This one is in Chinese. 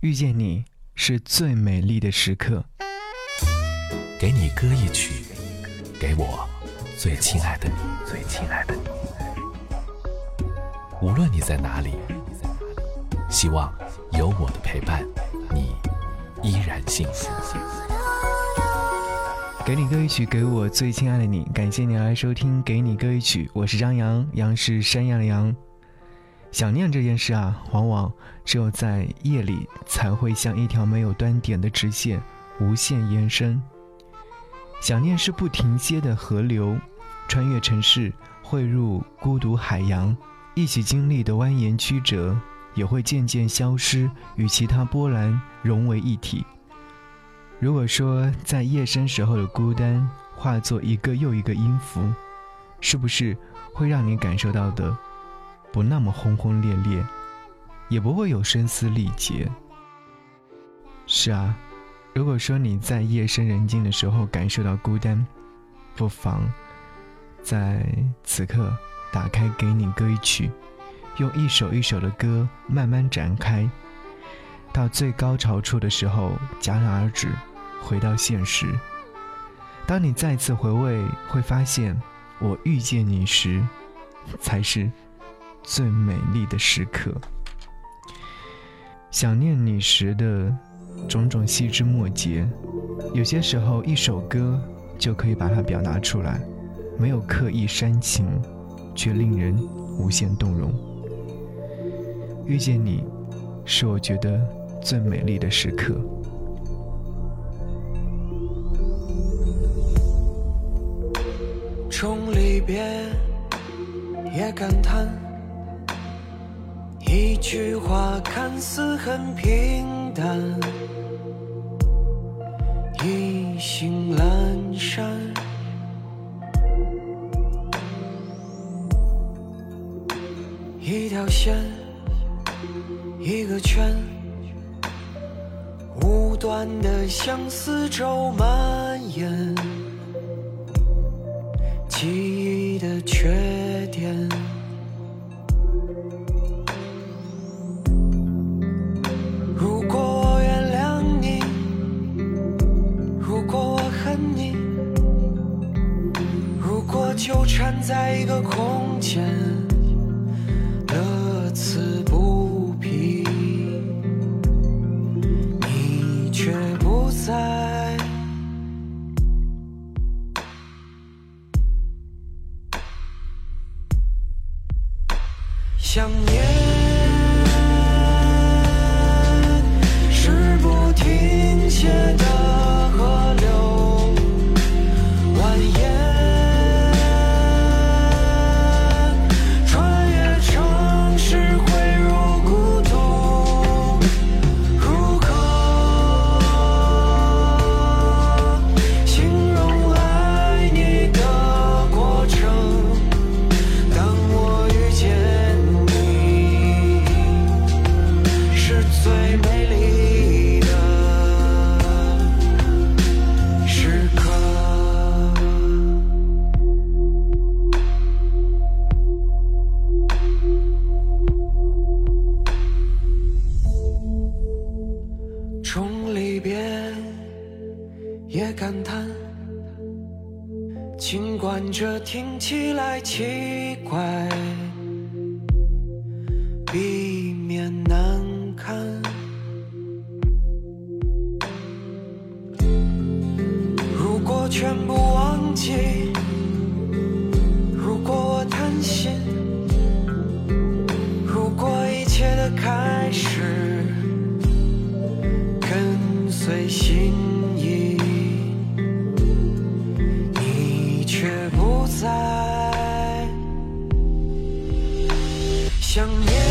遇见你是最美丽的时刻。给你歌一曲，给我最亲爱的你，最亲爱的你。无论你在哪里，希望有我的陪伴，你依然幸福。给你歌一曲，给我最亲爱的你。感谢你来收听《给你歌一曲》，我是张扬，杨是山羊的羊。想念这件事啊，往往只有在夜里才会像一条没有端点的直线，无限延伸。想念是不停歇的河流，穿越城市，汇入孤独海洋，一起经历的蜿蜒曲折，也会渐渐消失，与其他波澜融为一体。如果说在夜深时候的孤单化作一个又一个音符，是不是会让你感受到的不那么轰轰烈烈，也不会有声嘶力竭？是啊，如果说你在夜深人静的时候感受到孤单，不妨在此刻打开给你歌一曲，用一首一首的歌慢慢展开。到最高潮处的时候，戛然而止，回到现实。当你再次回味，会发现，我遇见你时，才是最美丽的时刻。想念你时的种种细枝末节，有些时候一首歌就可以把它表达出来，没有刻意煽情，却令人无限动容。遇见你，是我觉得。最美丽的时刻。从离别也感叹，一句话看似很平淡，意兴阑珊，一条线，一个圈。无端的相思舟蔓延，记忆的缺点。纠缠在一个空间，乐此不疲。你却不在。想念。也感叹，尽管这听起来奇怪，避免难堪。如果全部忘记。也不在想念。